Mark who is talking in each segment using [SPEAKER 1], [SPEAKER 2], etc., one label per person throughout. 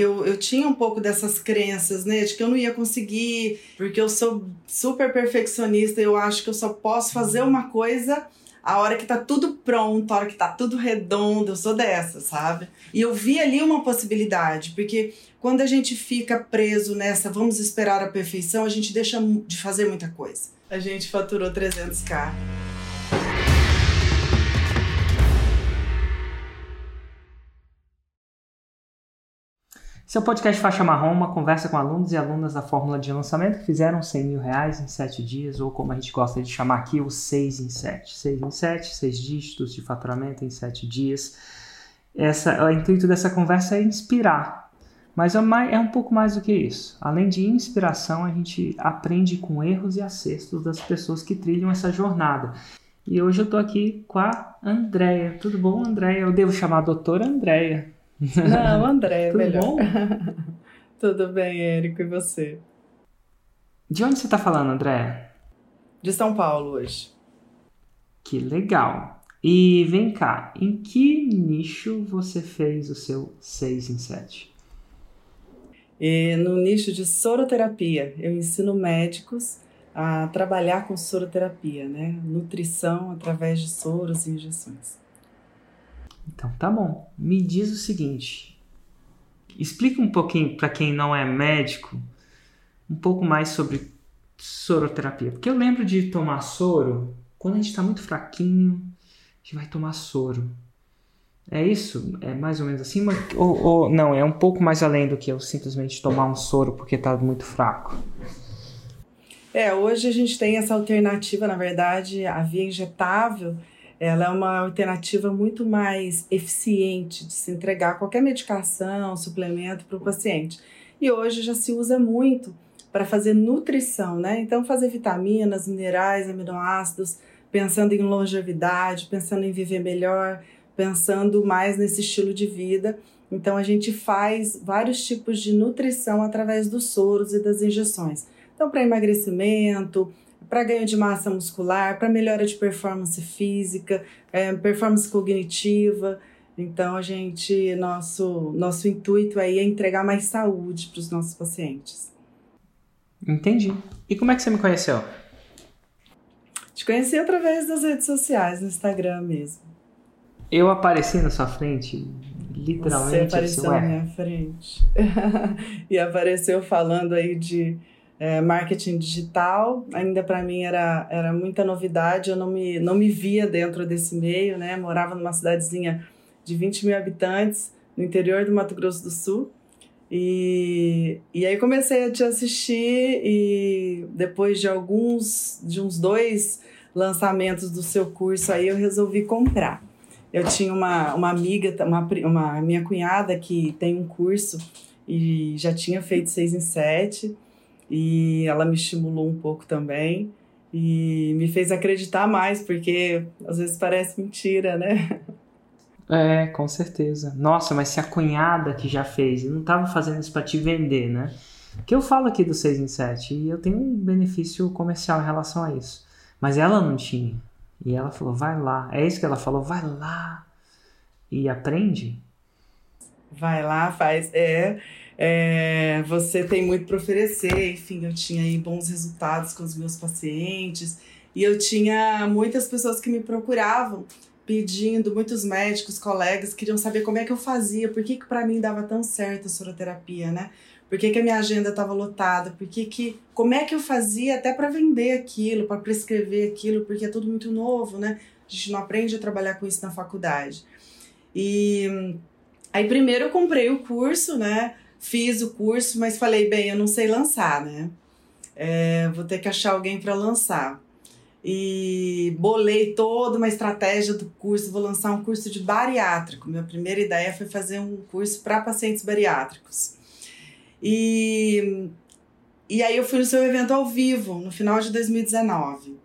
[SPEAKER 1] Eu, eu tinha um pouco dessas crenças, né? De que eu não ia conseguir, porque eu sou super perfeccionista, eu acho que eu só posso fazer uma coisa a hora que tá tudo pronto, a hora que tá tudo redondo, eu sou dessa, sabe? E eu vi ali uma possibilidade, porque quando a gente fica preso nessa vamos esperar a perfeição, a gente deixa de fazer muita coisa. A gente faturou 300k.
[SPEAKER 2] Seu podcast Faixa Marrom, uma conversa com alunos e alunas da fórmula de lançamento que fizeram 100 mil reais em 7 dias, ou como a gente gosta de chamar aqui, o 6 em 7. 6 em 7, 6 dígitos de faturamento em 7 dias. Essa, o intuito dessa conversa é inspirar, mas é, é um pouco mais do que isso. Além de inspiração, a gente aprende com erros e acertos das pessoas que trilham essa jornada. E hoje eu estou aqui com a Andréia. Tudo bom, Andréia? Eu devo chamar a doutora Andréia.
[SPEAKER 1] Não, André, é
[SPEAKER 2] Tudo
[SPEAKER 1] melhor.
[SPEAKER 2] bom?
[SPEAKER 1] Tudo bem, Érico, e você?
[SPEAKER 2] De onde você está falando, André?
[SPEAKER 1] De São Paulo hoje.
[SPEAKER 2] Que legal. E vem cá, em que nicho você fez o seu 6 em 7?
[SPEAKER 1] E no nicho de soroterapia, eu ensino médicos a trabalhar com soroterapia, né? Nutrição através de soros e injeções.
[SPEAKER 2] Então tá bom. Me diz o seguinte. Explica um pouquinho para quem não é médico um pouco mais sobre soroterapia. Porque eu lembro de tomar soro quando a gente está muito fraquinho, a gente vai tomar soro. É isso? É mais ou menos assim? Ou, ou, não, é um pouco mais além do que eu simplesmente tomar um soro porque está muito fraco.
[SPEAKER 1] É, hoje a gente tem essa alternativa, na verdade, a via injetável ela é uma alternativa muito mais eficiente de se entregar qualquer medicação, suplemento para o paciente. E hoje já se usa muito para fazer nutrição, né? Então, fazer vitaminas, minerais, aminoácidos, pensando em longevidade, pensando em viver melhor, pensando mais nesse estilo de vida. Então, a gente faz vários tipos de nutrição através dos soros e das injeções. Então, para emagrecimento, para ganho de massa muscular, para melhora de performance física, é, performance cognitiva. Então, a gente, nosso, nosso intuito aí é entregar mais saúde para os nossos pacientes.
[SPEAKER 2] Entendi. E como é que você me conheceu?
[SPEAKER 1] Te conheci através das redes sociais, no Instagram mesmo.
[SPEAKER 2] Eu apareci na sua frente, literalmente.
[SPEAKER 1] Você apareceu assim, na minha frente. e apareceu falando aí de é, marketing digital. Ainda para mim era, era muita novidade, eu não me, não me via dentro desse meio, né? Morava numa cidadezinha de 20 mil habitantes, no interior do Mato Grosso do Sul. E, e aí comecei a te assistir e depois de alguns, de uns dois lançamentos do seu curso aí eu resolvi comprar. Eu tinha uma, uma amiga, uma, uma minha cunhada que tem um curso e já tinha feito seis em sete e ela me estimulou um pouco também e me fez acreditar mais, porque às vezes parece mentira, né?
[SPEAKER 2] É, com certeza. Nossa, mas se a cunhada que já fez não estava fazendo isso para te vender, né? Que eu falo aqui do 6 em 7 e eu tenho um benefício comercial em relação a isso. Mas ela não tinha. E ela falou, vai lá. É isso que ela falou, vai lá. E aprende.
[SPEAKER 1] Vai lá, faz. É é, você tem muito para oferecer. Enfim, eu tinha aí bons resultados com os meus pacientes e eu tinha muitas pessoas que me procuravam pedindo, muitos médicos, colegas queriam saber como é que eu fazia, por que, que para mim dava tão certo a soroterapia, né? Por que, que a minha agenda estava lotada? Por que, que como é que eu fazia até para vender aquilo, para prescrever aquilo, porque é tudo muito novo, né? A gente não aprende a trabalhar com isso na faculdade. E aí primeiro eu comprei o curso, né? Fiz o curso, mas falei, bem, eu não sei lançar, né? É, vou ter que achar alguém para lançar. E bolei toda uma estratégia do curso, vou lançar um curso de bariátrico. Minha primeira ideia foi fazer um curso para pacientes bariátricos. E, e aí eu fui no seu evento ao vivo, no final de 2019.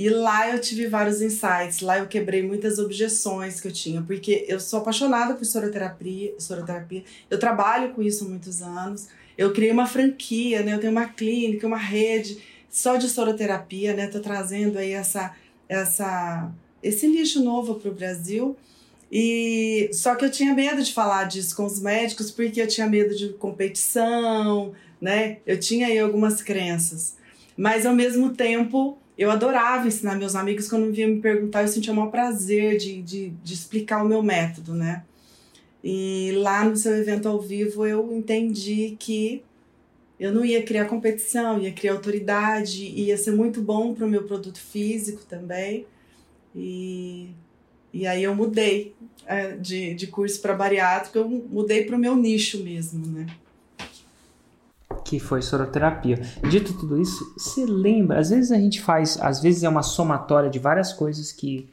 [SPEAKER 1] E lá eu tive vários insights, lá eu quebrei muitas objeções que eu tinha, porque eu sou apaixonada por soroterapia, soroterapia. eu trabalho com isso há muitos anos, eu criei uma franquia, né? eu tenho uma clínica, uma rede só de soroterapia, né? Tô trazendo aí essa, essa, esse nicho novo para o Brasil. E só que eu tinha medo de falar disso com os médicos porque eu tinha medo de competição, né? Eu tinha aí algumas crenças. Mas ao mesmo tempo, eu adorava ensinar meus amigos quando vinham me perguntar, eu sentia o maior prazer de, de, de explicar o meu método, né? E lá no seu evento ao vivo eu entendi que eu não ia criar competição, ia criar autoridade, ia ser muito bom para o meu produto físico também. E, e aí eu mudei é, de, de curso para bariátrica, eu mudei para o meu nicho mesmo, né?
[SPEAKER 2] Que foi soroterapia. Dito tudo isso, você lembra? Às vezes a gente faz, às vezes é uma somatória de várias coisas que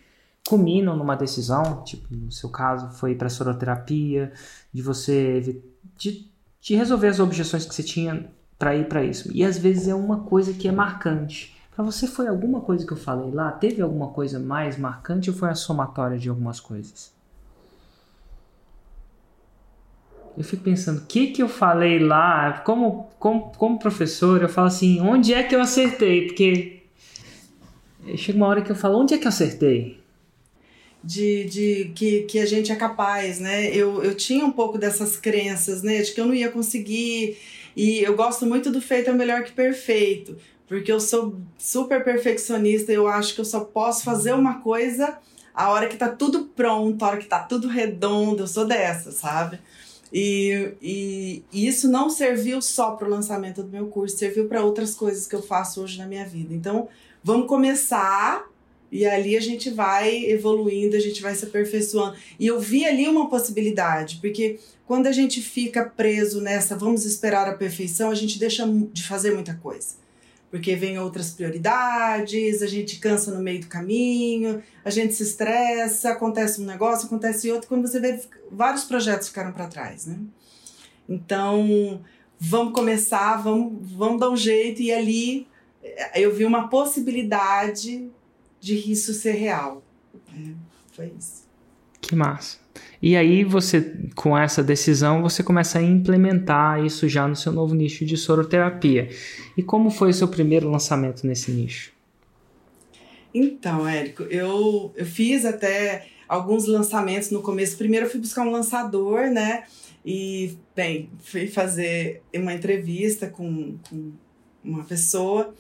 [SPEAKER 2] culminam numa decisão, tipo, no seu caso foi para soroterapia, de você de, de resolver as objeções que você tinha para ir para isso. E às vezes é uma coisa que é marcante. Para você foi alguma coisa que eu falei lá? Teve alguma coisa mais marcante ou foi a somatória de algumas coisas? Eu fico pensando, o que que eu falei lá? Como, como, como professor, eu falo assim, onde é que eu acertei? Porque chega uma hora que eu falo, onde é que eu acertei?
[SPEAKER 1] de, de que, que a gente é capaz, né? Eu, eu tinha um pouco dessas crenças, né? De que eu não ia conseguir. E eu gosto muito do feito é melhor que perfeito, porque eu sou super perfeccionista eu acho que eu só posso fazer uma coisa a hora que tá tudo pronto, a hora que tá tudo redondo. Eu sou dessa, sabe? E, e, e isso não serviu só para o lançamento do meu curso, serviu para outras coisas que eu faço hoje na minha vida. Então, vamos começar e ali a gente vai evoluindo, a gente vai se aperfeiçoando. E eu vi ali uma possibilidade, porque quando a gente fica preso nessa vamos esperar a perfeição, a gente deixa de fazer muita coisa. Porque vem outras prioridades, a gente cansa no meio do caminho, a gente se estressa, acontece um negócio, acontece outro, quando você vê vários projetos ficaram para trás, né? Então, vamos começar, vamos, vamos dar um jeito e ali eh, eu vi uma possibilidade de isso ser real. É, foi isso.
[SPEAKER 2] Que massa. E aí você, com essa decisão, você começa a implementar isso já no seu novo nicho de soroterapia. E como foi o seu primeiro lançamento nesse nicho?
[SPEAKER 1] Então, Érico, eu, eu fiz até alguns lançamentos no começo. Primeiro eu fui buscar um lançador, né? E, bem, fui fazer uma entrevista com, com uma pessoa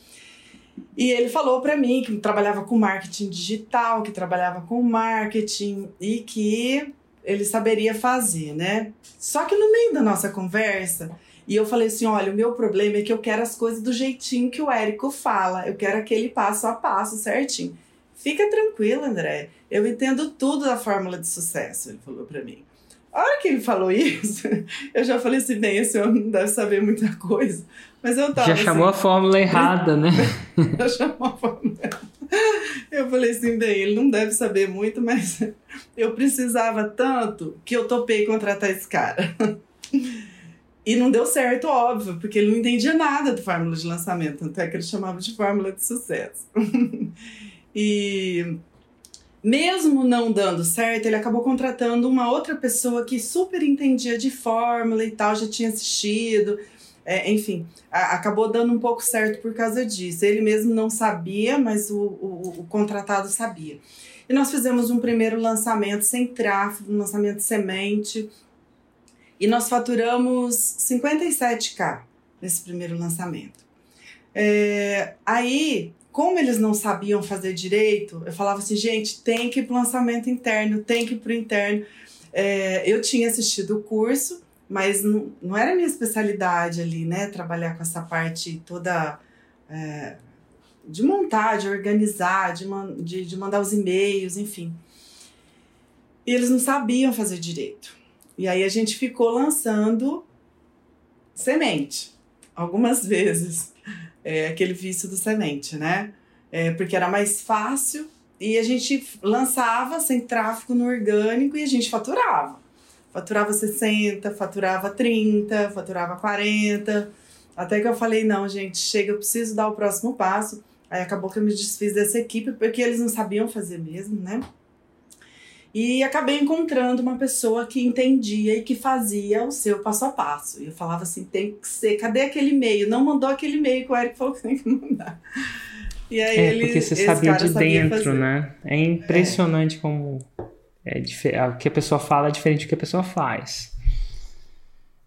[SPEAKER 1] e ele falou para mim que trabalhava com marketing digital, que trabalhava com marketing e que ele saberia fazer, né? Só que no meio da nossa conversa, e eu falei assim: olha, o meu problema é que eu quero as coisas do jeitinho que o Érico fala, eu quero aquele passo a passo certinho. Fica tranquilo, André, eu entendo tudo da fórmula de sucesso, ele falou para mim. A hora que ele falou isso, eu já falei assim: bem, esse homem não deve saber muita coisa. Mas eu tava.
[SPEAKER 2] Já chamou
[SPEAKER 1] assim,
[SPEAKER 2] a fórmula errada, né?
[SPEAKER 1] já chamou a fórmula errada. Eu falei assim: bem, ele não deve saber muito, mas eu precisava tanto que eu topei contratar esse cara. E não deu certo, óbvio, porque ele não entendia nada de fórmula de lançamento, tanto é que ele chamava de fórmula de sucesso. e mesmo não dando certo, ele acabou contratando uma outra pessoa que super entendia de fórmula e tal, já tinha assistido. É, enfim, a, acabou dando um pouco certo por causa disso. Ele mesmo não sabia, mas o, o, o contratado sabia. E nós fizemos um primeiro lançamento sem tráfego, um lançamento semente. E nós faturamos 57k nesse primeiro lançamento. É, aí como eles não sabiam fazer direito, eu falava assim, gente, tem que ir para o lançamento interno, tem que ir para o interno. É, eu tinha assistido o curso, mas não, não era minha especialidade ali, né? Trabalhar com essa parte toda é, de montar, de organizar, de, de, de mandar os e-mails, enfim. E eles não sabiam fazer direito. E aí a gente ficou lançando semente algumas vezes é, aquele vício do semente, né? É, porque era mais fácil e a gente lançava sem tráfego no orgânico e a gente faturava. Faturava 60, faturava 30, faturava 40. Até que eu falei: não, gente, chega, eu preciso dar o próximo passo. Aí acabou que eu me desfiz dessa equipe porque eles não sabiam fazer mesmo, né? E acabei encontrando uma pessoa que entendia e que fazia o seu passo a passo. E eu falava assim: tem que ser, cadê aquele e-mail? Não mandou aquele e-mail que o Eric falou que tem que mandar.
[SPEAKER 2] E aí é, ele, porque você sabia de dentro, né? É impressionante é. como É, o que a pessoa fala é diferente do que a pessoa faz.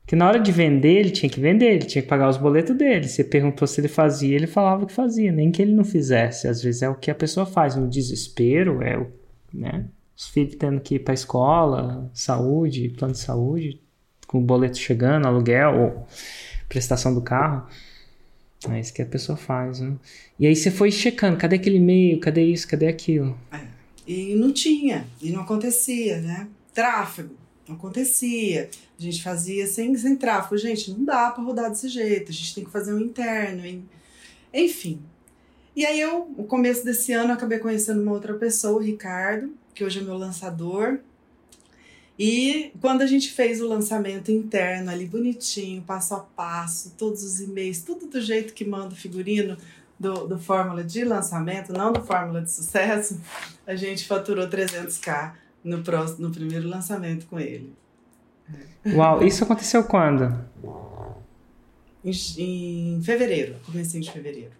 [SPEAKER 2] Que na hora de vender, ele tinha que vender, ele tinha que pagar os boletos dele. Você perguntou se ele fazia, ele falava que fazia, nem que ele não fizesse. Às vezes é o que a pessoa faz no desespero, é o, né? Os filhos tendo que ir para escola, saúde, plano de saúde, com o boleto chegando, aluguel ou prestação do carro. É isso que a pessoa faz, né? E aí você foi checando, cadê aquele e-mail, cadê isso, cadê aquilo?
[SPEAKER 1] É. E não tinha, e não acontecia, né? Tráfego, não acontecia. A gente fazia sem, sem tráfego. Gente, não dá para rodar desse jeito. A gente tem que fazer um interno. Enfim. E aí eu, no começo desse ano, acabei conhecendo uma outra pessoa, o Ricardo, que hoje é meu lançador. E quando a gente fez o lançamento interno ali, bonitinho, passo a passo, todos os e-mails, tudo do jeito que manda o figurino do, do Fórmula de lançamento, não do Fórmula de sucesso, a gente faturou 300k no, próximo, no primeiro lançamento com ele.
[SPEAKER 2] Uau, isso aconteceu quando?
[SPEAKER 1] Em, em fevereiro, comecinho de fevereiro.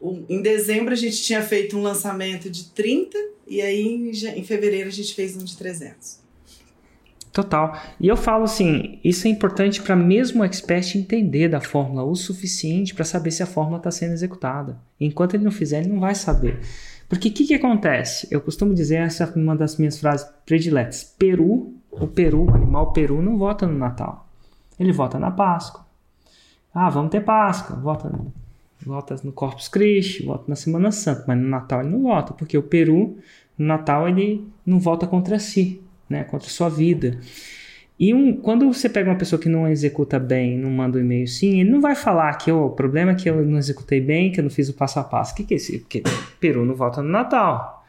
[SPEAKER 1] O, em dezembro a gente tinha feito um lançamento de 30 e aí em, em fevereiro a gente fez um de 300.
[SPEAKER 2] Total. E eu falo assim, isso é importante para mesmo o expert entender da fórmula o suficiente para saber se a fórmula está sendo executada. Enquanto ele não fizer, ele não vai saber. Porque o que, que acontece? Eu costumo dizer, essa é uma das minhas frases prediletas. Peru, o Peru, o animal Peru, não vota no Natal. Ele vota na Páscoa. Ah, vamos ter Páscoa. Vota, vota no Corpus Christi, vota na Semana Santa. Mas no Natal ele não vota, porque o Peru, no Natal, ele não vota contra si, né? contra a sua vida. E um, quando você pega uma pessoa que não executa bem, não manda um e-mail sim, ele não vai falar que oh, o problema é que eu não executei bem, que eu não fiz o passo a passo. O que, que é isso? Porque Peru não volta no Natal.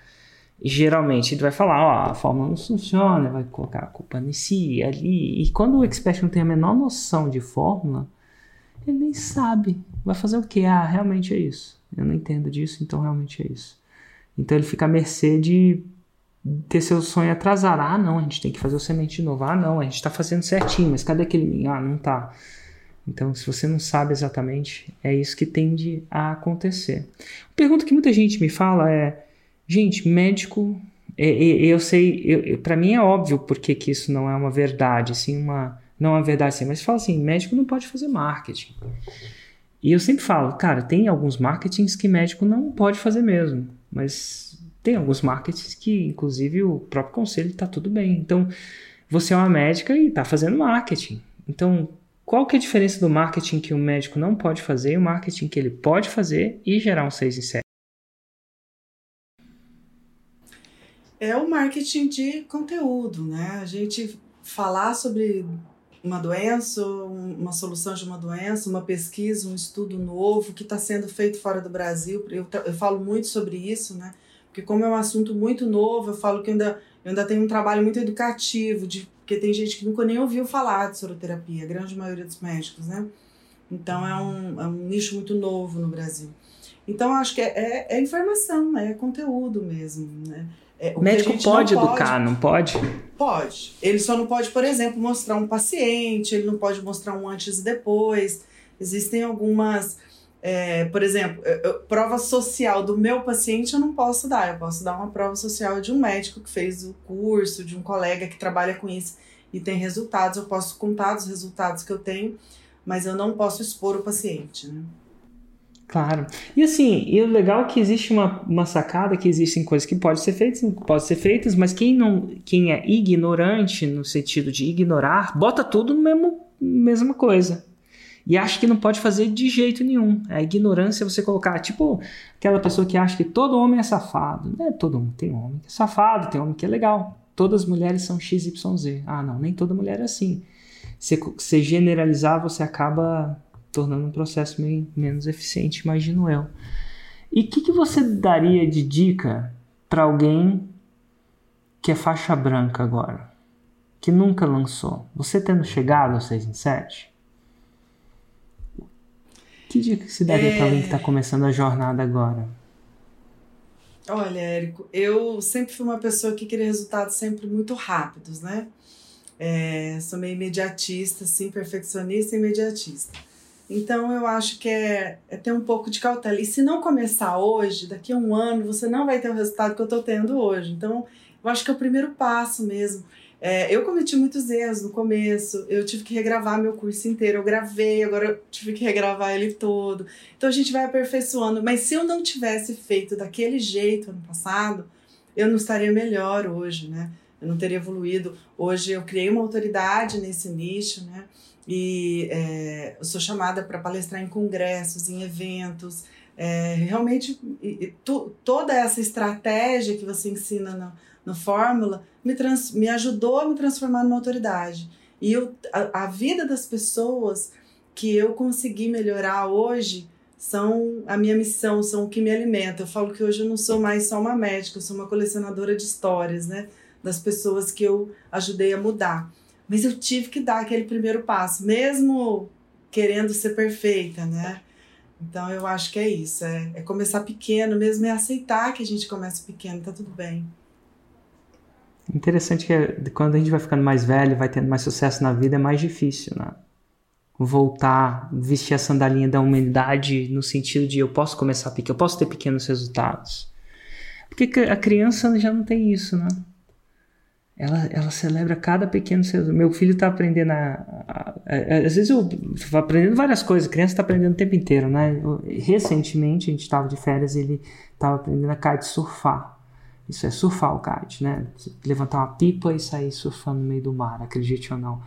[SPEAKER 2] E, geralmente ele vai falar, ó, oh, a fórmula não funciona, vai colocar a culpa nesse ali. E quando o expert não tem a menor noção de fórmula, ele nem sabe. Vai fazer o quê? Ah, realmente é isso. Eu não entendo disso, então realmente é isso. Então ele fica à mercê de ter seu sonho atrasar. Ah, não, a gente tem que fazer o semente de novo. Ah, não, a gente está fazendo certinho, mas cadê aquele Ah, não tá. Então, se você não sabe exatamente, é isso que tende a acontecer. A pergunta que muita gente me fala é: gente, médico. É, é, eu sei, para mim é óbvio porque que isso não é uma verdade, assim, uma. Não é uma verdade assim, mas fala assim: médico não pode fazer marketing. E eu sempre falo, cara, tem alguns marketings que médico não pode fazer mesmo, mas tem alguns marketings que, inclusive, o próprio conselho está tudo bem. Então, você é uma médica e está fazendo marketing. Então, qual que é a diferença do marketing que o médico não pode fazer e o marketing que ele pode fazer e gerar um 6 em 7?
[SPEAKER 1] É o marketing de conteúdo, né? A gente falar sobre uma doença, uma solução de uma doença, uma pesquisa, um estudo novo que está sendo feito fora do Brasil. Eu, eu falo muito sobre isso, né? Porque como é um assunto muito novo, eu falo que ainda, eu ainda tenho um trabalho muito educativo, de, porque tem gente que nunca nem ouviu falar de soroterapia, a grande maioria dos médicos, né? Então é um, é um nicho muito novo no Brasil. Então acho que é, é, é informação, é conteúdo mesmo, né? É,
[SPEAKER 2] o médico pode não educar, pode, não pode?
[SPEAKER 1] Pode. Ele só não pode, por exemplo, mostrar um paciente, ele não pode mostrar um antes e depois. Existem algumas é, por exemplo, eu, prova social do meu paciente eu não posso dar. Eu posso dar uma prova social de um médico que fez o curso, de um colega que trabalha com isso e tem resultados. Eu posso contar os resultados que eu tenho, mas eu não posso expor o paciente. Né?
[SPEAKER 2] Claro. E assim, e o legal é que existe uma, uma sacada que existem coisas que podem ser feitas, podem ser feitas, mas quem não, quem é ignorante no sentido de ignorar, bota tudo no mesmo mesma coisa e acha que não pode fazer de jeito nenhum. A ignorância é você colocar, tipo, aquela pessoa que acha que todo homem é safado. Não é todo mundo, tem homem que é safado, tem homem que é legal. Todas as mulheres são XYZ. Ah, não, nem toda mulher é assim. Se generalizar, você acaba tornando um processo meio menos eficiente, imagino eu. E o que, que você daria de dica para alguém que é faixa branca agora? Que nunca lançou? Você tendo chegado ao 6 em 7? Que dica que se daria é... para alguém que está começando a jornada agora?
[SPEAKER 1] Olha, Érico, eu sempre fui uma pessoa que queria resultados sempre muito rápidos, né? É, sou meio imediatista, assim, perfeccionista e imediatista. Então eu acho que é, é, ter um pouco de cautela. E se não começar hoje, daqui a um ano, você não vai ter o resultado que eu estou tendo hoje. Então eu acho que é o primeiro passo mesmo. É, eu cometi muitos erros no começo, eu tive que regravar meu curso inteiro. Eu gravei, agora eu tive que regravar ele todo. Então a gente vai aperfeiçoando. Mas se eu não tivesse feito daquele jeito ano passado, eu não estaria melhor hoje, né? Eu não teria evoluído. Hoje eu criei uma autoridade nesse nicho, né? E é, eu sou chamada para palestrar em congressos, em eventos. É, realmente, e, e, tu, toda essa estratégia que você ensina no, no Fórmula me, trans, me ajudou a me transformar numa autoridade. E eu, a, a vida das pessoas que eu consegui melhorar hoje são a minha missão, são o que me alimenta. Eu falo que hoje eu não sou mais só uma médica, eu sou uma colecionadora de histórias, né? Das pessoas que eu ajudei a mudar. Mas eu tive que dar aquele primeiro passo, mesmo querendo ser perfeita, né? Então eu acho que é isso, é, é começar pequeno mesmo, é aceitar que a gente começa pequeno, tá tudo bem.
[SPEAKER 2] Interessante que quando a gente vai ficando mais velho, vai tendo mais sucesso na vida, é mais difícil, né? Voltar, vestir a sandalinha da humildade no sentido de eu posso começar pequeno, eu posso ter pequenos resultados. Porque a criança já não tem isso, né? Ela, ela celebra cada pequeno resultado. Meu filho está aprendendo a, a, a, Às vezes eu estou aprendendo várias coisas, a criança está aprendendo o tempo inteiro, né? Eu, recentemente, a gente estava de férias e ele estava aprendendo a kitesurfar. Isso é surfar o kite, né? Levantar uma pipa e sair surfando no meio do mar, acredite ou não.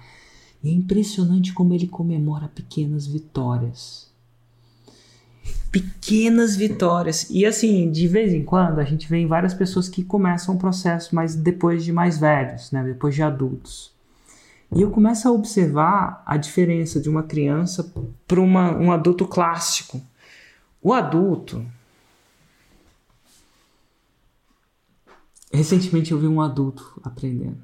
[SPEAKER 2] E é impressionante como ele comemora pequenas vitórias. Pequenas vitórias. E assim, de vez em quando a gente vê várias pessoas que começam o processo, mas depois de mais velhos, né? depois de adultos. E eu começo a observar a diferença de uma criança para um adulto clássico. O adulto, Recentemente eu vi um adulto aprendendo.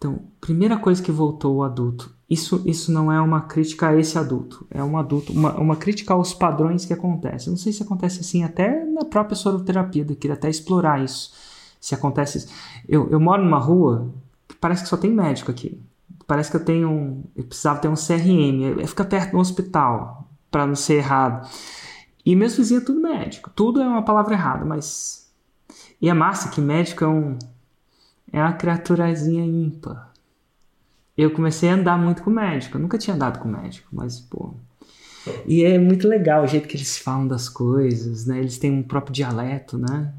[SPEAKER 2] Então, primeira coisa que voltou o adulto. Isso, isso não é uma crítica a esse adulto. É um adulto, uma, uma crítica aos padrões que acontecem. Eu não sei se acontece assim até na própria soroterapia. Eu queria até explorar isso. Se acontece. Eu, eu moro numa rua que parece que só tem médico aqui. Parece que eu tenho. Um, eu precisava ter um CRM. Fica perto do hospital, para não ser errado. E meus vizinhos é tudo médico. Tudo é uma palavra errada, mas e é massa que médico é um. É uma criaturazinha ímpar. Eu comecei a andar muito com médico. Eu nunca tinha andado com médico, mas, pô. E é muito legal o jeito que eles falam das coisas, né? Eles têm um próprio dialeto, né?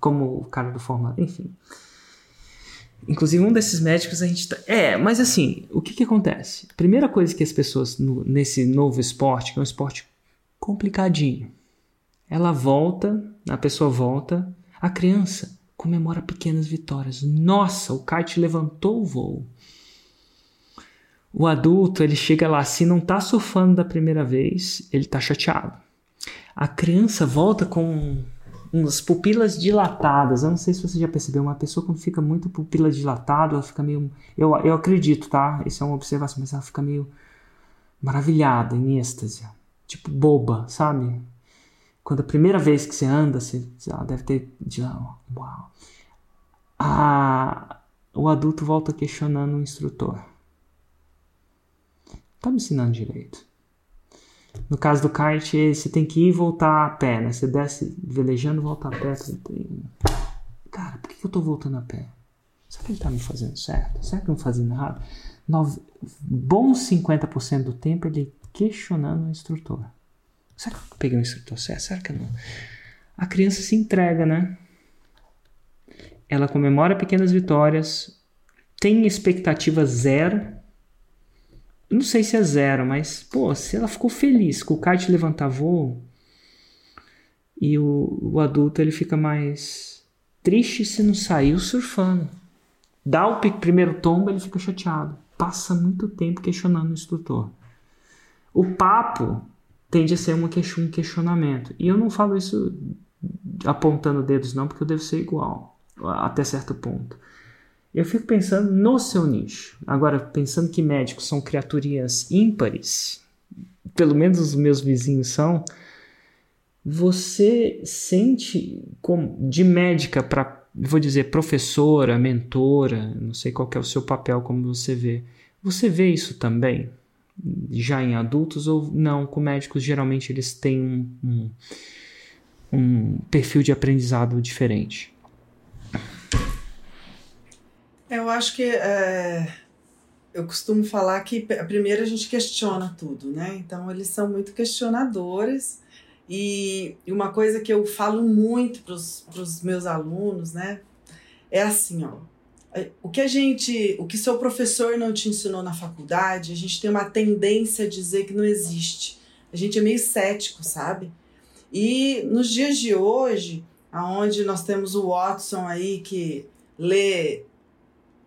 [SPEAKER 2] Como o cara do formato, enfim. Inclusive, um desses médicos a gente tá... É, mas assim, o que que acontece? A primeira coisa que as pessoas no, nesse novo esporte, que é um esporte complicadinho, ela volta, a pessoa volta a criança comemora pequenas vitórias. Nossa, o kite levantou o voo. O adulto, ele chega lá, se não está surfando da primeira vez, ele está chateado. A criança volta com umas pupilas dilatadas. Eu não sei se você já percebeu, uma pessoa quando fica muito pupila dilatada, ela fica meio. Eu, eu acredito, tá? Isso é uma observação, mas ela fica meio maravilhada, em êxtase. Tipo boba, sabe? Quando a primeira vez que você anda, você, você deve ter. Uau. Ah, o adulto volta questionando o instrutor. Tá me ensinando direito. No caso do kite, você tem que ir e voltar a pé, né? Você desce velejando, volta a pé. Cara, por que eu tô voltando a pé? Será que ele tá me fazendo certo? Será que eu não fazendo errado? Nove, bons 50% do tempo ele questionando o instrutor. Será que eu peguei o instrutor certo? Será que eu não? A criança se entrega, né? Ela comemora pequenas vitórias, tem expectativa zero. não sei se é zero, mas, pô, se ela ficou feliz com o kite levantar voo, e o, o adulto ele fica mais triste se não saiu surfando. Dá o primeiro tombo, ele fica chateado. Passa muito tempo questionando o instrutor. O papo tende a ser uma um questionamento. E eu não falo isso apontando dedos, não, porque eu devo ser igual, até certo ponto. Eu fico pensando no seu nicho. Agora, pensando que médicos são criaturinhas ímpares, pelo menos os meus vizinhos são, você sente como, de médica para, vou dizer, professora, mentora, não sei qual é o seu papel, como você vê. Você vê isso também? Já em adultos ou não, com médicos geralmente eles têm um, um, um perfil de aprendizado diferente.
[SPEAKER 1] Eu acho que é, eu costumo falar que primeiro a gente questiona tudo, né? Então eles são muito questionadores e uma coisa que eu falo muito para os meus alunos, né? É assim, ó. O que a gente, o que seu professor não te ensinou na faculdade, a gente tem uma tendência a dizer que não existe. A gente é meio cético, sabe? E nos dias de hoje, aonde nós temos o Watson aí que lê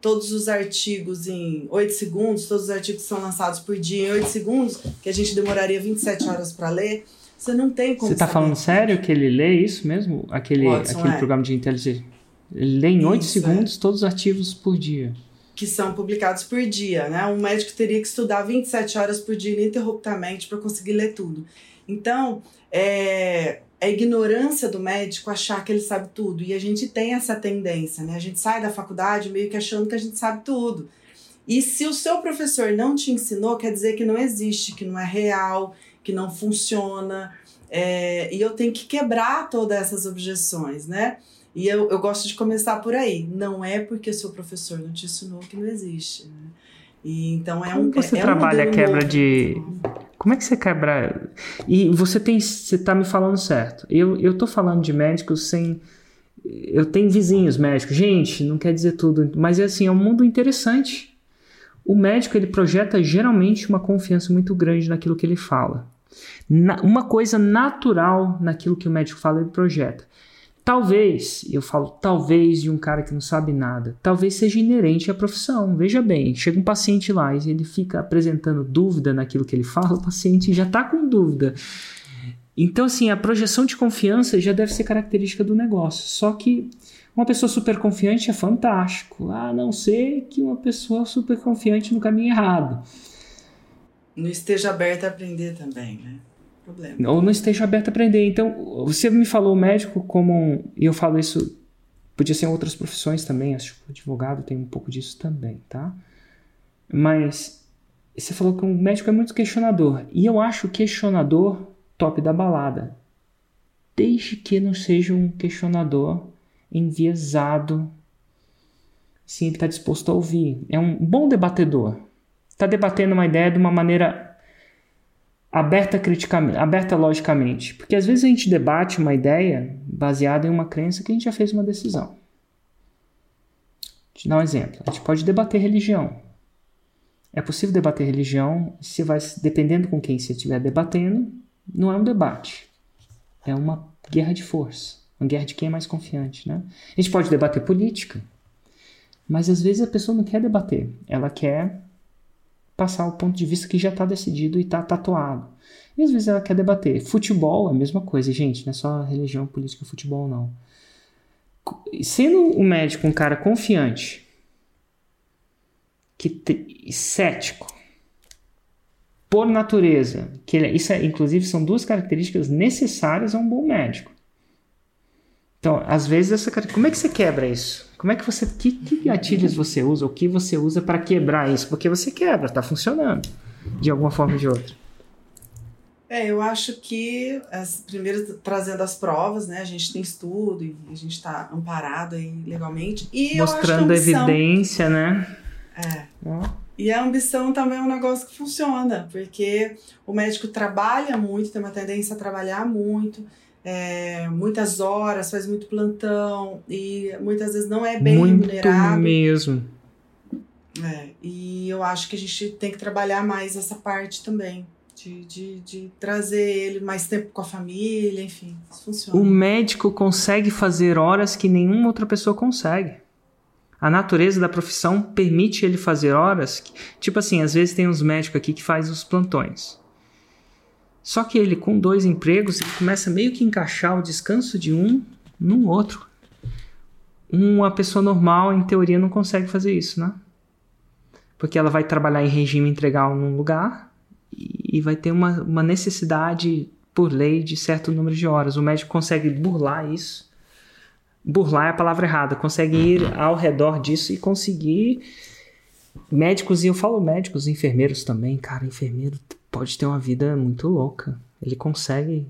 [SPEAKER 1] todos os artigos em 8 segundos, todos os artigos são lançados por dia em 8 segundos, que a gente demoraria 27 horas para ler, você não tem como
[SPEAKER 2] Você está falando sério que ele lê isso mesmo? Aquele, Watson, aquele é. programa de inteligência? Ele lê em 8 isso, segundos é. todos os artigos por dia.
[SPEAKER 1] Que são publicados por dia, né? Um médico teria que estudar 27 horas por dia ininterruptamente para conseguir ler tudo. Então, é, é ignorância do médico achar que ele sabe tudo. E a gente tem essa tendência, né? A gente sai da faculdade meio que achando que a gente sabe tudo. E se o seu professor não te ensinou, quer dizer que não existe, que não é real, que não funciona. É, e eu tenho que quebrar todas essas objeções, né? E eu, eu gosto de começar por aí. Não é porque o seu professor não te ensinou que não existe. Né? E, então é
[SPEAKER 2] Como
[SPEAKER 1] um.
[SPEAKER 2] Você
[SPEAKER 1] é,
[SPEAKER 2] trabalha
[SPEAKER 1] um
[SPEAKER 2] a quebra de. Como é que você quebra? E você tem, você tá me falando certo. Eu, eu tô falando de médicos sem. Eu tenho vizinhos médicos. Gente, não quer dizer tudo, mas é assim, é um mundo interessante. O médico ele projeta geralmente uma confiança muito grande naquilo que ele fala. Na, uma coisa natural naquilo que o médico fala, ele projeta. Talvez, eu falo talvez de um cara que não sabe nada, talvez seja inerente à profissão. Veja bem, chega um paciente lá e ele fica apresentando dúvida naquilo que ele fala, o paciente já está com dúvida. Então, assim, a projeção de confiança já deve ser característica do negócio. Só que uma pessoa super confiante é fantástico, a não ser que uma pessoa super confiante no caminho errado.
[SPEAKER 1] Não esteja aberta a aprender também, né? Problema.
[SPEAKER 2] Ou não esteja aberto a aprender. Então, você me falou médico como. E eu falo isso. Podia ser em outras profissões também. Acho que o advogado tem um pouco disso também, tá? Mas você falou que um médico é muito questionador. E eu acho questionador top da balada. Desde que não seja um questionador enviesado. Sim, ele está disposto a ouvir. É um bom debatedor. Está debatendo uma ideia de uma maneira aberta criticamente, aberta logicamente, porque às vezes a gente debate uma ideia baseada em uma crença que a gente já fez uma decisão. Te dar um exemplo. A gente pode debater religião. É possível debater religião se vai dependendo com quem você estiver debatendo, não é um debate. É uma guerra de força, uma guerra de quem é mais confiante, né? A gente pode debater política, mas às vezes a pessoa não quer debater, ela quer passar o ponto de vista que já está decidido e está tatuado. E às vezes ela quer debater. Futebol é a mesma coisa, gente, não é só religião, política, futebol, não. Sendo o médico um cara confiante, que te, cético, por natureza, que ele, isso é, inclusive são duas características necessárias a um bom médico. Então, às vezes essa como é que você quebra isso? Como é que você que, que gatilhos você usa, o que você usa para quebrar isso? Porque você quebra, está funcionando de alguma forma ou de outra.
[SPEAKER 1] É, eu acho que as, primeiro trazendo as provas, né? A gente tem estudo e a gente está amparado aí legalmente e
[SPEAKER 2] mostrando a, ambição, evidência, né?
[SPEAKER 1] É. E a ambição também é um negócio que funciona, porque o médico trabalha muito, tem uma tendência a trabalhar muito é, muitas horas, faz muito plantão e muitas vezes não é bem muito remunerado.
[SPEAKER 2] mesmo.
[SPEAKER 1] É, e eu acho que a gente tem que trabalhar mais essa parte também. De, de, de trazer ele mais tempo com a família, enfim, isso funciona.
[SPEAKER 2] O médico consegue fazer horas que nenhuma outra pessoa consegue. A natureza da profissão permite ele fazer horas. Que, tipo assim, às vezes tem uns médicos aqui que faz os plantões. Só que ele, com dois empregos, ele começa meio que encaixar o descanso de um no outro. Uma pessoa normal, em teoria, não consegue fazer isso, né? Porque ela vai trabalhar em regime integral num lugar e vai ter uma, uma necessidade, por lei, de certo número de horas. O médico consegue burlar isso. Burlar é a palavra errada. Consegue ir ao redor disso e conseguir. Médicos, e eu falo médicos, enfermeiros também. Cara, enfermeiro pode ter uma vida muito louca. Ele consegue.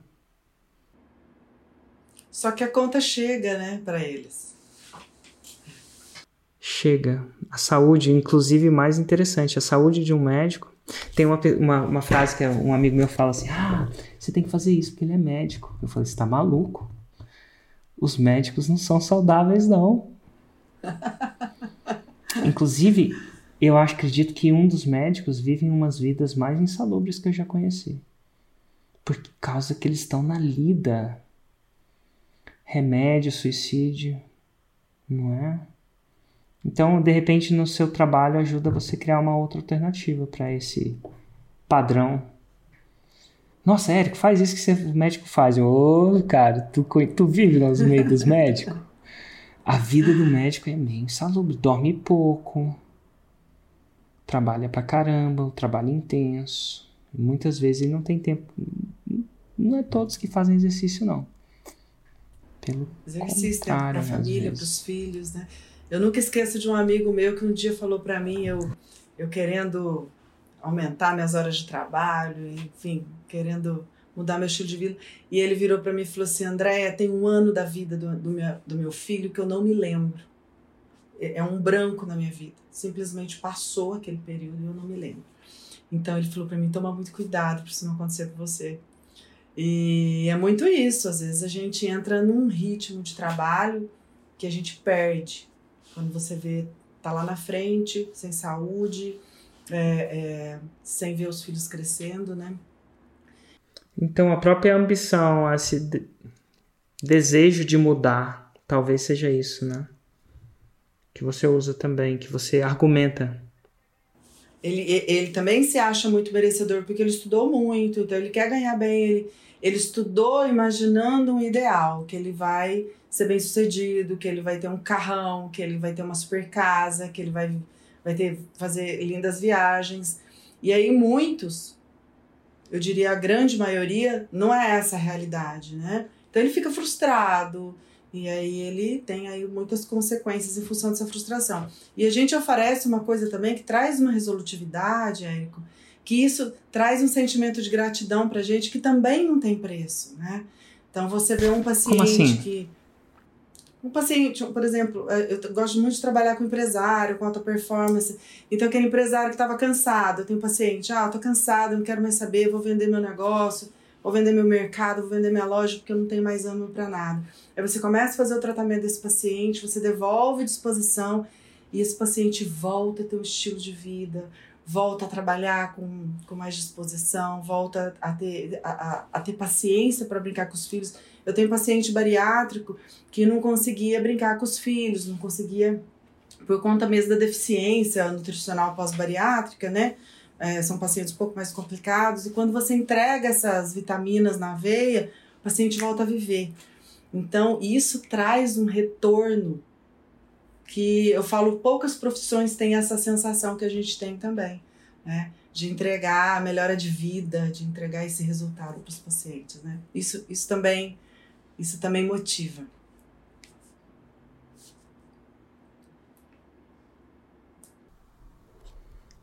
[SPEAKER 1] Só que a conta chega, né, para eles.
[SPEAKER 2] chega. A saúde, inclusive, mais interessante, a saúde de um médico. Tem uma, uma, uma frase que um amigo meu fala assim: Ah, você tem que fazer isso porque ele é médico. Eu falei: Você tá maluco? Os médicos não são saudáveis, não. inclusive, eu acho, acredito que um dos médicos vive umas vidas mais insalubres que eu já conheci. Por causa que eles estão na lida. Remédio, suicídio, não é? Então, de repente, no seu trabalho ajuda você a criar uma outra alternativa para esse padrão. Nossa, Érico, faz isso que você, o médico faz. Ô, cara, tu, tu vive nos meios dos médicos? A vida do médico é meio insalubre. Dorme pouco, trabalha pra caramba, o trabalho é intenso. Muitas vezes ele não tem tempo. Não é todos que fazem exercício, não.
[SPEAKER 1] Pelo exercício, tempo pra família, pros filhos, né? Eu nunca esqueço de um amigo meu que um dia falou para mim, eu, eu querendo aumentar minhas horas de trabalho, enfim, querendo mudar meu estilo de vida. E ele virou para mim e falou assim: Andréia, tem um ano da vida do, do, meu, do meu filho que eu não me lembro. É, é um branco na minha vida. Simplesmente passou aquele período e eu não me lembro. Então ele falou para mim: toma muito cuidado para isso não acontecer com você. E é muito isso. Às vezes a gente entra num ritmo de trabalho que a gente perde quando você vê, tá lá na frente, sem saúde, é, é, sem ver os filhos crescendo, né?
[SPEAKER 2] Então a própria ambição, esse de desejo de mudar, talvez seja isso, né? Que você usa também, que você argumenta.
[SPEAKER 1] Ele, ele também se acha muito merecedor porque ele estudou muito, então ele quer ganhar bem, ele, ele estudou imaginando um ideal, que ele vai ser bem sucedido, que ele vai ter um carrão, que ele vai ter uma super casa, que ele vai, vai ter fazer lindas viagens. E aí muitos, eu diria a grande maioria, não é essa a realidade, né? Então ele fica frustrado e aí ele tem aí muitas consequências em função dessa frustração. E a gente oferece uma coisa também que traz uma resolutividade, Érico, que isso traz um sentimento de gratidão pra gente que também não tem preço, né? Então você vê um paciente
[SPEAKER 2] assim?
[SPEAKER 1] que um paciente, por exemplo, é, eu gosto muito de trabalhar com empresário, com alta performance. Então, aquele empresário que estava cansado, eu tenho um paciente, ah, tô cansado, não quero mais saber, vou vender meu negócio, vou vender meu mercado, vou vender minha loja porque eu não tenho mais ânimo para nada. Aí você começa a fazer o tratamento desse paciente, você devolve disposição e esse paciente volta a ter um estilo de vida, volta a trabalhar com, com mais disposição, volta a ter, a, a, ter paciência para brincar com os filhos eu tenho paciente bariátrico que não conseguia brincar com os filhos, não conseguia, por conta mesmo da deficiência nutricional pós-bariátrica, né? É, são pacientes um pouco mais complicados, e quando você entrega essas vitaminas na veia, o paciente volta a viver. Então, isso traz um retorno que eu falo, poucas profissões têm essa sensação que a gente tem também, né? De entregar a melhora de vida, de entregar esse resultado para os pacientes, né? Isso, isso também isso também motiva.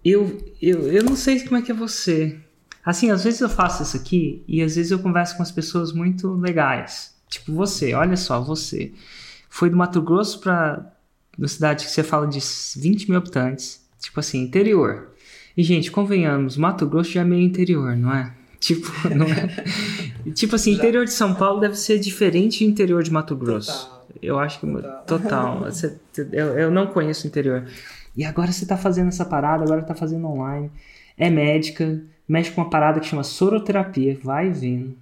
[SPEAKER 2] Eu, eu, eu não sei como é que é você. Assim, às vezes eu faço isso aqui e às vezes eu converso com as pessoas muito legais. Tipo você, olha só, você. Foi do Mato Grosso pra uma cidade que você fala de 20 mil habitantes. Tipo assim, interior. E, gente, convenhamos, Mato Grosso já é meio interior, não é? Tipo, não é? tipo assim, interior de São Paulo deve ser diferente do interior de Mato Grosso. Total. Eu acho que total. total. Eu, eu não conheço o interior. E agora você tá fazendo essa parada, agora tá fazendo online. É médica, mexe com uma parada que chama soroterapia, vai vendo.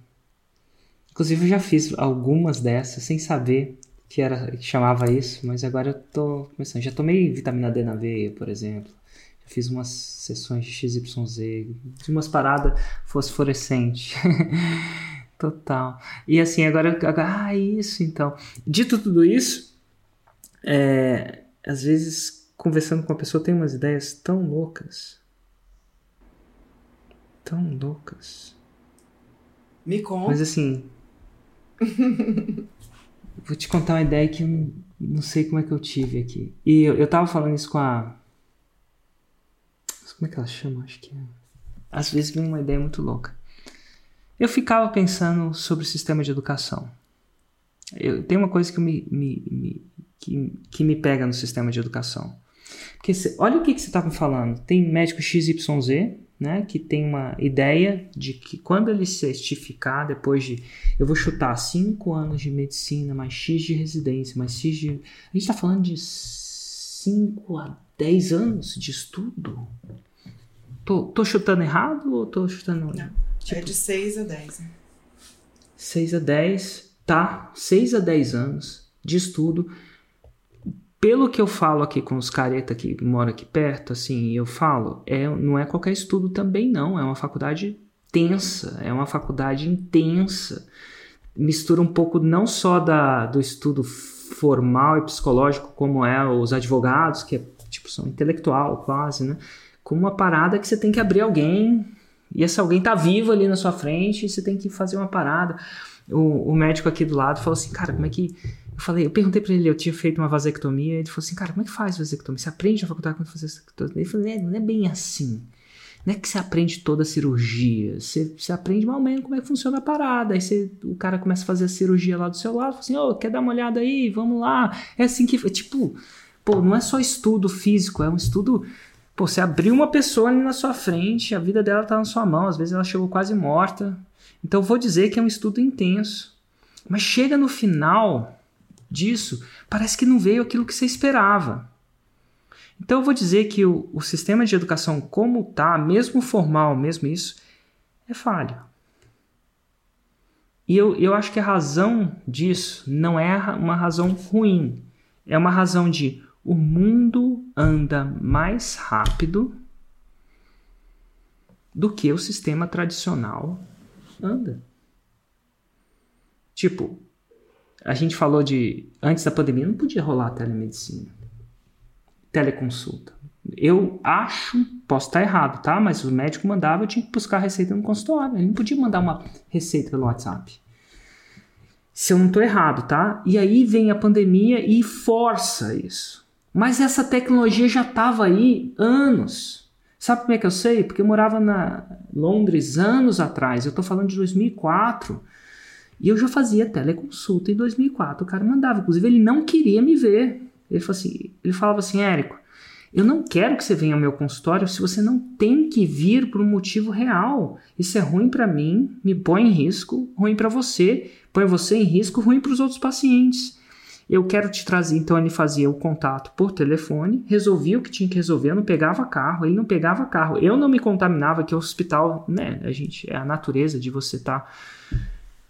[SPEAKER 2] Inclusive eu já fiz algumas dessas sem saber que era que chamava isso, mas agora eu tô começando. Já tomei vitamina D na veia, por exemplo fiz umas sessões de XYZ, de umas paradas fosforescentes. Total. E assim, agora, agora, ah, isso então. Dito tudo isso, é, às vezes conversando com a pessoa tem umas ideias tão loucas. Tão loucas.
[SPEAKER 1] Me conta.
[SPEAKER 2] Mas assim. vou te contar uma ideia que eu não, não sei como é que eu tive aqui. E eu, eu tava falando isso com a, como é que ela chama? Acho que é. Às vezes vem uma ideia muito louca. Eu ficava pensando sobre o sistema de educação. Eu, tem uma coisa que me, me, me, que, que me pega no sistema de educação. Porque cê, olha o que, que você estava falando. Tem médico XYZ, né, que tem uma ideia de que quando ele certificar, depois de, eu vou chutar 5 anos de medicina, mais X de residência, mais X de. A gente está falando de 5 a 10 anos de estudo? Tô, tô chutando errado ou tô chutando.
[SPEAKER 1] Não, é tipo, é de 6 a 10.
[SPEAKER 2] 6 a 10, tá? 6 a 10 anos de estudo pelo que eu falo aqui com os caretas que moram aqui perto, assim, eu falo, é, não é qualquer estudo também não, é uma faculdade tensa, é uma faculdade intensa. Mistura um pouco não só da, do estudo formal e psicológico, como é os advogados, que é, tipo, são intelectual quase, né? Com uma parada que você tem que abrir alguém, e esse alguém tá vivo ali na sua frente, e você tem que fazer uma parada. O, o médico aqui do lado falou assim, cara, como é que eu falei, eu perguntei pra ele, eu tinha feito uma vasectomia, ele falou assim, cara, como é que faz vasectomia? Você aprende na faculdade como fazer vasectomia? Ele falou, é, não é bem assim. Não é que você aprende toda a cirurgia, você, você aprende mais ou menos como é que funciona a parada. Aí você, o cara começa a fazer a cirurgia lá do seu lado, fala assim, ô, oh, quer dar uma olhada aí? Vamos lá. É assim que. Tipo, pô, não é só estudo físico, é um estudo. Pô, você abriu uma pessoa ali na sua frente, a vida dela tá na sua mão, às vezes ela chegou quase morta. Então vou dizer que é um estudo intenso. Mas chega no final, disso, parece que não veio aquilo que você esperava. Então eu vou dizer que o, o sistema de educação como está, mesmo formal, mesmo isso, é falho. E eu, eu acho que a razão disso não é uma razão ruim. É uma razão de o mundo anda mais rápido do que o sistema tradicional anda. Tipo, a gente falou de. Antes da pandemia não podia rolar telemedicina. Teleconsulta. Eu acho, posso estar errado, tá? Mas o médico mandava, eu tinha que buscar a receita no consultório. Ele não podia mandar uma receita pelo WhatsApp. Se eu não estou errado, tá? E aí vem a pandemia e força isso. Mas essa tecnologia já estava aí anos. Sabe como é que eu sei? Porque eu morava na Londres anos atrás. Eu estou falando de 2004. E eu já fazia teleconsulta em 2004. O cara mandava, inclusive ele não queria me ver. Ele, falou assim, ele falava assim, Érico, eu não quero que você venha ao meu consultório se você não tem que vir por um motivo real. Isso é ruim para mim, me põe em risco, ruim para você, põe você em risco, ruim para os outros pacientes. Eu quero te trazer. Então ele fazia o contato por telefone, resolvia o que tinha que resolver, eu não pegava carro, ele não pegava carro. Eu não me contaminava, que o hospital, né, a gente, é a natureza de você estar. Tá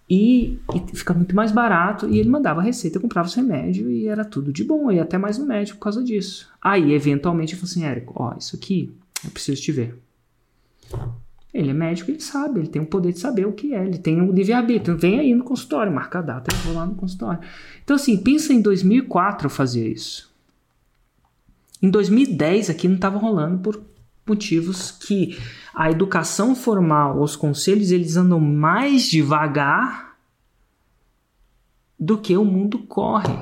[SPEAKER 2] e, e fica muito mais barato. E ele mandava a receita, eu comprava os remédios e era tudo de bom. Ia até mais no médico por causa disso. Aí, eventualmente, eu falei assim: Érico, ó, isso aqui eu preciso te ver. Ele é médico, ele sabe, ele tem o poder de saber o que é, ele tem o livre-arbítrio. Vem aí no consultório, marca a data, eu vou lá no consultório. Então, assim, pensa em 2004 eu fazia isso. Em 2010 aqui não estava rolando por motivos que a educação formal, os conselhos, eles andam mais devagar do que o mundo corre.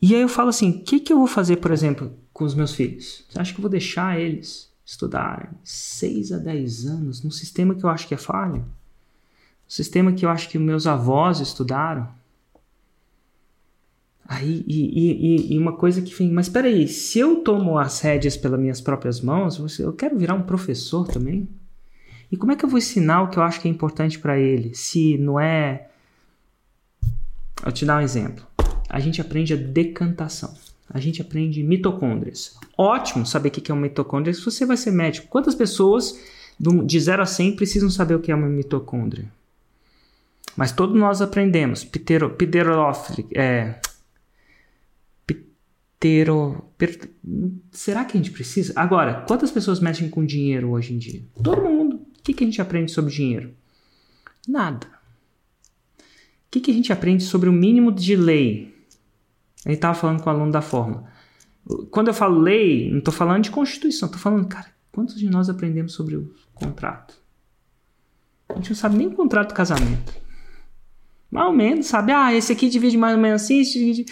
[SPEAKER 2] E aí eu falo assim, o que, que eu vou fazer, por exemplo, com os meus filhos? Você acha que eu vou deixar eles estudarem 6 a 10 anos num sistema que eu acho que é falho? Um sistema que eu acho que meus avós estudaram? E, e, e, uma coisa que vem, mas espera aí, se eu tomo as rédeas pelas minhas próprias mãos, eu quero virar um professor também? E como é que eu vou ensinar o que eu acho que é importante para ele? Se não é. Vou te dar um exemplo. A gente aprende a decantação. A gente aprende mitocôndrias. Ótimo saber o que é uma mitocôndria se você vai ser médico. Quantas pessoas de 0 a 100 precisam saber o que é uma mitocôndria? Mas todos nós aprendemos. Pterofile, é, Ptero, per, será que a gente precisa? Agora, quantas pessoas mexem com dinheiro hoje em dia? Todo mundo. O que, que a gente aprende sobre dinheiro? Nada. O que, que a gente aprende sobre o mínimo de lei? Gente estava falando com o aluno da forma. Quando eu falo lei, não estou falando de constituição, estou falando, cara, quantos de nós aprendemos sobre o contrato? A gente não sabe nem o contrato de casamento. Mais ou menos, sabe? Ah, esse aqui divide mais ou menos assim, esse divide.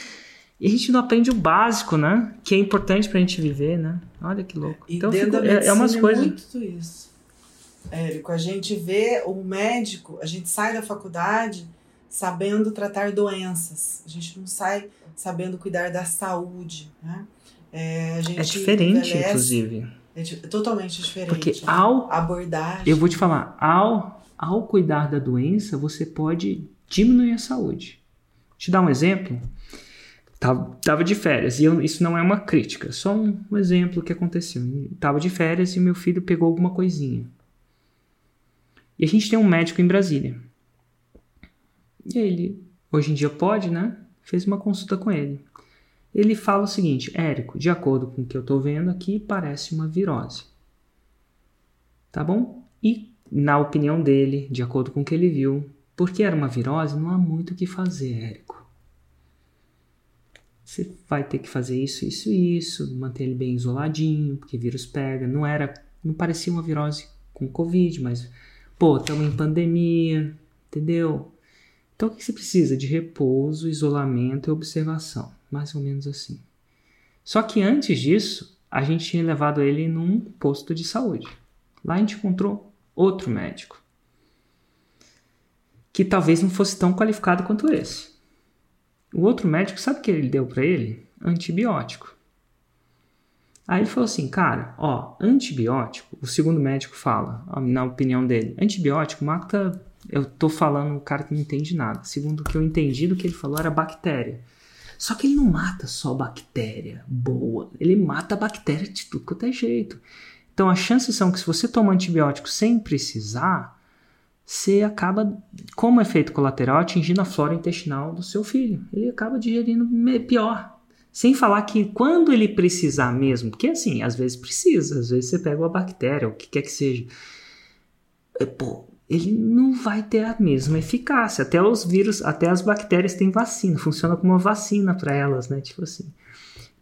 [SPEAKER 2] E a gente não aprende o básico, né? Que é importante pra gente viver, né? Olha que louco.
[SPEAKER 1] E então, fico, é, é umas coisas. muito isso. Érico, a gente vê o médico, a gente sai da faculdade sabendo tratar doenças. A gente não sai sabendo cuidar da saúde, né?
[SPEAKER 2] É, é diferente, envelhece, inclusive.
[SPEAKER 1] É totalmente diferente.
[SPEAKER 2] Porque né? ao
[SPEAKER 1] abordagem.
[SPEAKER 2] Eu vou te falar, ao, ao cuidar da doença, você pode diminuir a saúde. Te dar um exemplo. Tava, de férias, e eu, isso não é uma crítica, só um, um exemplo que aconteceu. Tava de férias e meu filho pegou alguma coisinha. E a gente tem um médico em Brasília. E ele, hoje em dia pode, né? Fez uma consulta com ele. Ele fala o seguinte: Érico, de acordo com o que eu estou vendo aqui, parece uma virose. Tá bom? E, na opinião dele, de acordo com o que ele viu, porque era uma virose, não há muito o que fazer, Érico. Você vai ter que fazer isso, isso e isso, manter ele bem isoladinho, porque vírus pega. Não era, não parecia uma virose com Covid, mas, pô, estamos em pandemia, entendeu? Então o que você precisa? De repouso, isolamento e observação. Mais ou menos assim. Só que antes disso, a gente tinha levado ele num posto de saúde. Lá a gente encontrou outro médico. Que talvez não fosse tão qualificado quanto esse. O outro médico, sabe o que ele deu para ele? Antibiótico. Aí ele falou assim, cara, ó, antibiótico, o segundo médico fala, na opinião dele, antibiótico mata eu tô falando um cara que não entende nada. Segundo o que eu entendi do que ele falou, era bactéria. Só que ele não mata só bactéria boa, ele mata bactéria de tudo quanto é jeito. Então as chances são que se você toma antibiótico sem precisar, você acaba, como efeito colateral, atingindo a flora intestinal do seu filho. Ele acaba digerindo pior. Sem falar que quando ele precisar mesmo, porque assim, às vezes precisa, às vezes você pega uma bactéria, o que quer que seja. É, pô, ele não vai ter a mesma eficácia. Até os vírus, até as bactérias têm vacina, funciona como uma vacina para elas, né? Tipo assim.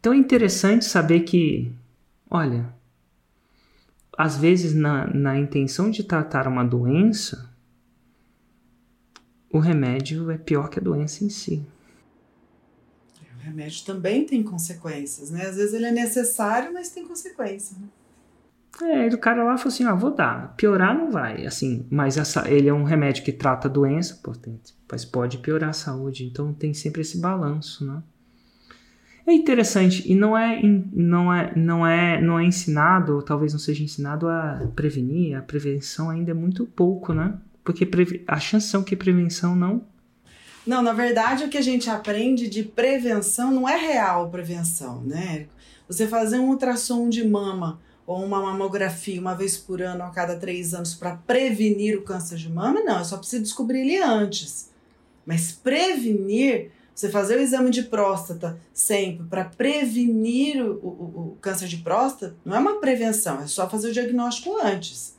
[SPEAKER 2] Então é interessante saber que, olha, às vezes na, na intenção de tratar uma doença, o remédio é pior que a doença em si.
[SPEAKER 1] O remédio também tem consequências, né? Às vezes ele é necessário, mas tem consequência, né?
[SPEAKER 2] É, o cara lá falou assim, ah, vou dar. Piorar não vai, assim, mas essa, ele é um remédio que trata a doença, portanto, mas pode piorar a saúde, então tem sempre esse balanço, né? É interessante e não é, não é, não é, não é ensinado, ou talvez não seja ensinado a prevenir, a prevenção ainda é muito pouco, né? Porque a chance são que prevenção não
[SPEAKER 1] não, na verdade, o que a gente aprende de prevenção não é real prevenção, né? Você fazer um ultrassom de mama ou uma mamografia uma vez por ano a cada três anos para prevenir o câncer de mama, não, é só preciso descobrir ele antes. Mas prevenir, você fazer o exame de próstata sempre para prevenir o, o, o, câncer de próstata, não é uma prevenção, é só fazer o diagnóstico antes.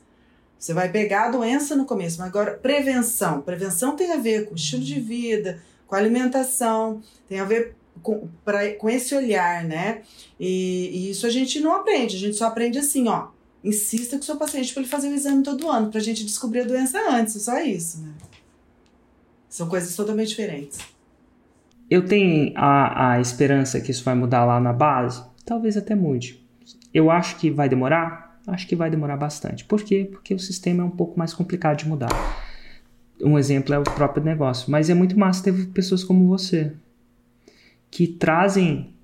[SPEAKER 1] Você vai pegar a doença no começo, mas agora prevenção. Prevenção tem a ver com estilo de vida, com alimentação, tem a ver com, pra, com esse olhar, né? E, e, isso a gente não aprende, a gente só aprende assim, ó. Insista com o seu paciente para ele fazer o exame todo ano, para a gente descobrir a doença antes, só isso, né? São coisas totalmente diferentes.
[SPEAKER 2] Eu tenho a, a esperança que isso vai mudar lá na base? Talvez até mude. Eu acho que vai demorar? Acho que vai demorar bastante. Por quê? Porque o sistema é um pouco mais complicado de mudar. Um exemplo é o próprio negócio. Mas é muito massa ter pessoas como você, que trazem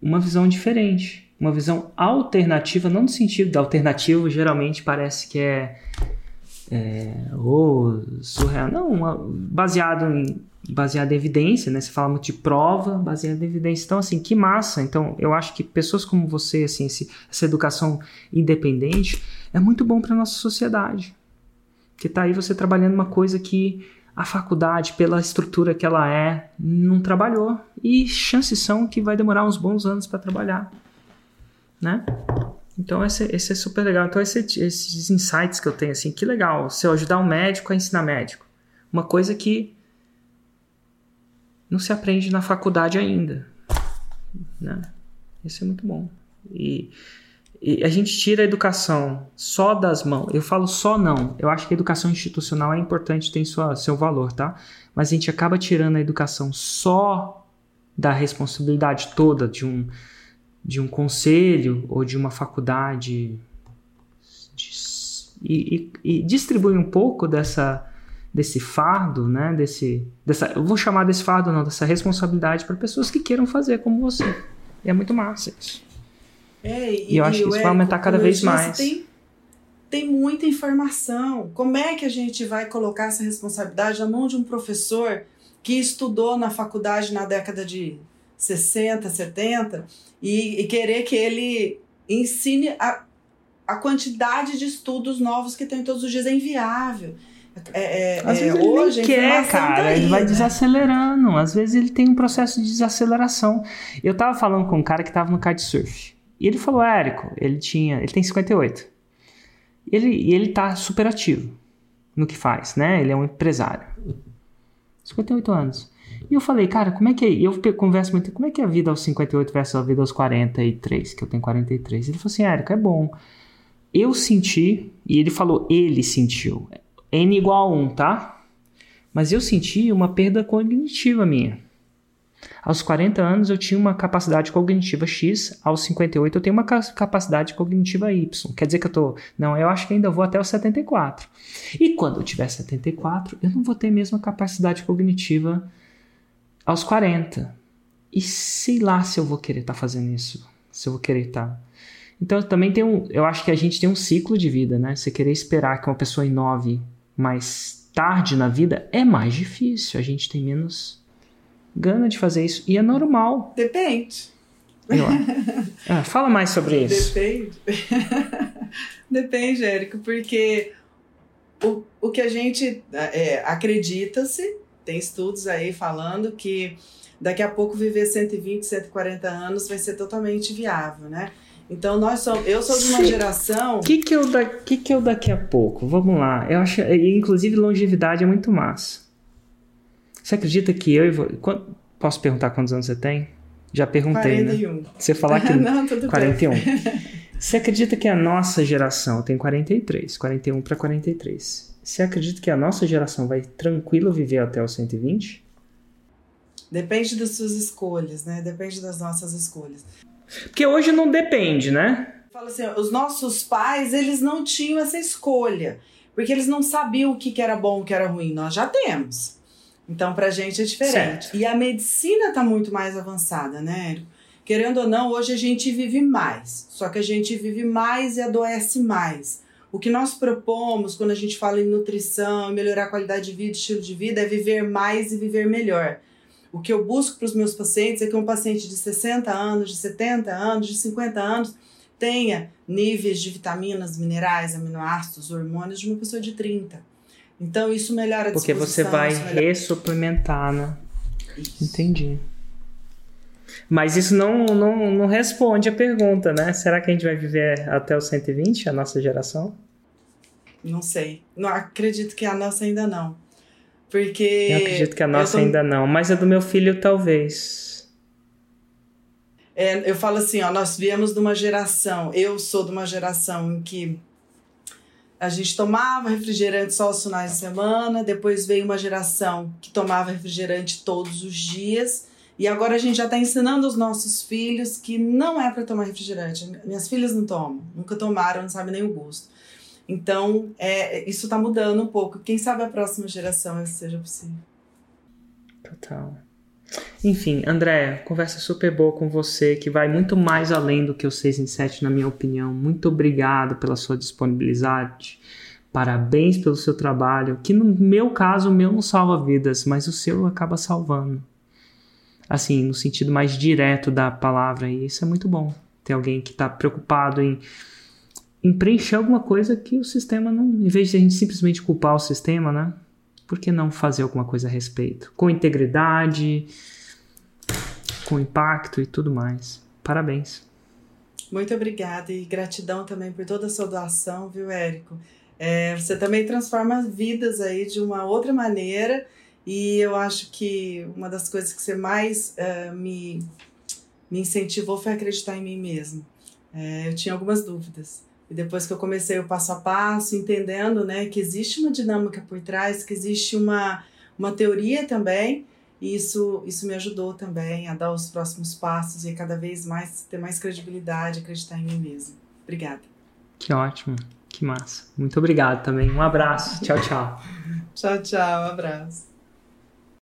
[SPEAKER 2] uma visão diferente, uma visão alternativa, não no sentido da alternativo, geralmente parece que é, é oh, surreal, não, baseado em baseado em evidência, né? Você fala muito de prova, baseado em evidência. Então, assim, que massa. Então, eu acho que pessoas como você, assim, esse, essa educação independente é muito bom para nossa sociedade. Porque tá aí você trabalhando uma coisa que a faculdade, pela estrutura que ela é, não trabalhou. E chances são que vai demorar uns bons anos para trabalhar. Né? Então, esse, esse, é super legal. Então, esse, esses insights que eu tenho, assim, que legal. Se eu ajudar um médico a ensinar médico. Uma coisa que não se aprende na faculdade ainda. Né? Isso é muito bom. E e a gente tira a educação só das mãos. Eu falo só não. Eu acho que a educação institucional é importante, tem sua, seu valor, tá? Mas a gente acaba tirando a educação só da responsabilidade toda de um, de um conselho ou de uma faculdade de, e, e, e distribui um pouco dessa, desse fardo, né? Desse, dessa, eu vou chamar desse fardo não, dessa responsabilidade para pessoas que queiram fazer como você. E é muito massa isso.
[SPEAKER 1] É, e,
[SPEAKER 2] E eu acho que isso vai aumentar cada vez
[SPEAKER 1] disse,
[SPEAKER 2] mais.
[SPEAKER 1] Tem, tem muita informação. Como é que a gente vai colocar essa responsabilidade na mão de um professor que estudou na faculdade na década de 60, 70 e, e querer que ele ensine a, a quantidade de estudos novos que tem todos os dias? É inviável. É, é,
[SPEAKER 2] Às
[SPEAKER 1] é,
[SPEAKER 2] vezes ele
[SPEAKER 1] hoje
[SPEAKER 2] quer,
[SPEAKER 1] tá
[SPEAKER 2] cara. ele vai
[SPEAKER 1] né?
[SPEAKER 2] desacelerando. Às vezes ele tem um processo de desaceleração. Eu tava falando com um cara que tava no kitesurf. E ele falou, Érico, ele tinha. Ele tem 58. E ele, e ele tá super ativo no que faz, né? Ele é um empresário. 58 anos. E eu falei, cara, como é que é? E eu converso muito, como é que é a vida aos 58 versus a vida aos 43, que eu tenho 43? Ele falou assim, Érico, é bom. Eu senti, e ele falou, ele sentiu. N igual a 1, tá? Mas eu senti uma perda cognitiva minha. Aos 40 anos eu tinha uma capacidade cognitiva X, aos 58 eu tenho uma ca- capacidade cognitiva Y. Quer dizer que eu tô. Não, eu acho que ainda vou até os 74. E quando eu tiver 74, eu não vou ter a mesma capacidade cognitiva aos 40. E sei lá se eu vou querer estar fazendo isso. Se eu vou querer estar. Então também tem um. Eu acho que a gente tem um ciclo de vida, né? Você querer esperar que uma pessoa inove mais tarde na vida é mais difícil. A gente tem menos gana de fazer isso. E é normal.
[SPEAKER 1] Depende.
[SPEAKER 2] Ah, fala mais sobre isso.
[SPEAKER 1] Depende. Depende, Érico, porque o, o que a gente é, acredita-se, tem estudos aí falando que daqui a pouco viver 120, 140 anos vai ser totalmente viável, né? Então nós somos, eu sou de uma
[SPEAKER 2] Sim.
[SPEAKER 1] geração
[SPEAKER 2] O que que, eu da, que que eu daqui a pouco? Vamos lá. Eu acho, inclusive, longevidade é muito massa. Você acredita que eu e vo- quan- Posso perguntar quantos anos você tem? Já perguntei, né?
[SPEAKER 1] 41.
[SPEAKER 2] Você falar que
[SPEAKER 1] Não, tudo bem.
[SPEAKER 2] 41. Você acredita que a nossa geração tem 43, 41 para 43? Você acredita que a nossa geração vai tranquilo viver até os 120?
[SPEAKER 1] Depende das suas escolhas, né? Depende das nossas escolhas.
[SPEAKER 2] Porque hoje não depende, né?
[SPEAKER 1] Fala assim, os nossos pais, eles não tinham essa escolha, porque eles não sabiam o que, que era bom, o que era ruim. Nós já temos. Então, pra gente é diferente.
[SPEAKER 2] Certo.
[SPEAKER 1] E a medicina tá muito mais avançada, né, Érico? Querendo ou não, hoje a gente vive mais. Só que a gente vive mais e adoece mais. O que nós propomos quando a gente fala em nutrição, melhorar a qualidade de vida, estilo de vida, é viver mais e viver melhor. O que eu busco para os meus pacientes é que um paciente de 60 anos, de 70 anos, de 50 anos tenha níveis de vitaminas, minerais, aminoácidos, hormônios de uma pessoa de 30. Então isso melhora a
[SPEAKER 2] Porque você vai ressuplementar, né?
[SPEAKER 1] Isso.
[SPEAKER 2] Entendi. Mas isso não, não, não responde a pergunta, né? Será que a gente vai viver até os 120, a nossa geração?
[SPEAKER 1] Não sei. Não acredito que a nossa ainda não. Porque
[SPEAKER 2] Eu acredito que a nossa
[SPEAKER 1] tô-
[SPEAKER 2] ainda não, mas a do meu filho talvez.
[SPEAKER 1] É, eu falo assim, ó, nós viemos de uma geração, eu sou de uma geração em que a gente tomava refrigerante só aos finais de semana, depois veio uma geração que tomava refrigerante todos os dias, e agora a gente já está ensinando os nossos filhos que não é para tomar refrigerante. Minhas filhas não tomam, nunca tomaram, não sabem nem o gosto. Então, é, isso está mudando um pouco. Quem sabe a próxima geração isso seja possível.
[SPEAKER 2] Total. Enfim, André, conversa super boa com você, que vai muito mais além do que o 6 em 7, na minha opinião. Muito obrigado pela sua disponibilidade. Parabéns pelo seu trabalho, que no meu caso, o meu não salva vidas, mas o seu acaba salvando. Assim, no sentido mais direto da palavra, e isso é muito bom. Ter alguém que está preocupado em, em preencher alguma coisa que o sistema não. Em vez de a gente simplesmente culpar o sistema, né? por que não fazer alguma coisa a respeito? Com integridade, com impacto e tudo mais. Parabéns.
[SPEAKER 1] Muito obrigada e gratidão também por toda a sua doação, viu, Érico? É, você também transforma vidas aí de uma outra maneira e eu acho que uma das coisas que você mais eh, me, me incentivou foi acreditar em mim mesmo. É, eu tinha algumas dúvidas e depois que eu comecei o passo a passo, entendendo né, que existe uma dinâmica por trás, que existe uma, uma teoria também, e isso, isso me ajudou também a dar os próximos passos e cada vez mais ter mais credibilidade, acreditar em mim mesmo. Obrigada.
[SPEAKER 2] Que ótimo. Que massa. Muito obrigado também. Um abraço. Tchau, tchau.
[SPEAKER 1] Tchau, tchau. Abraço.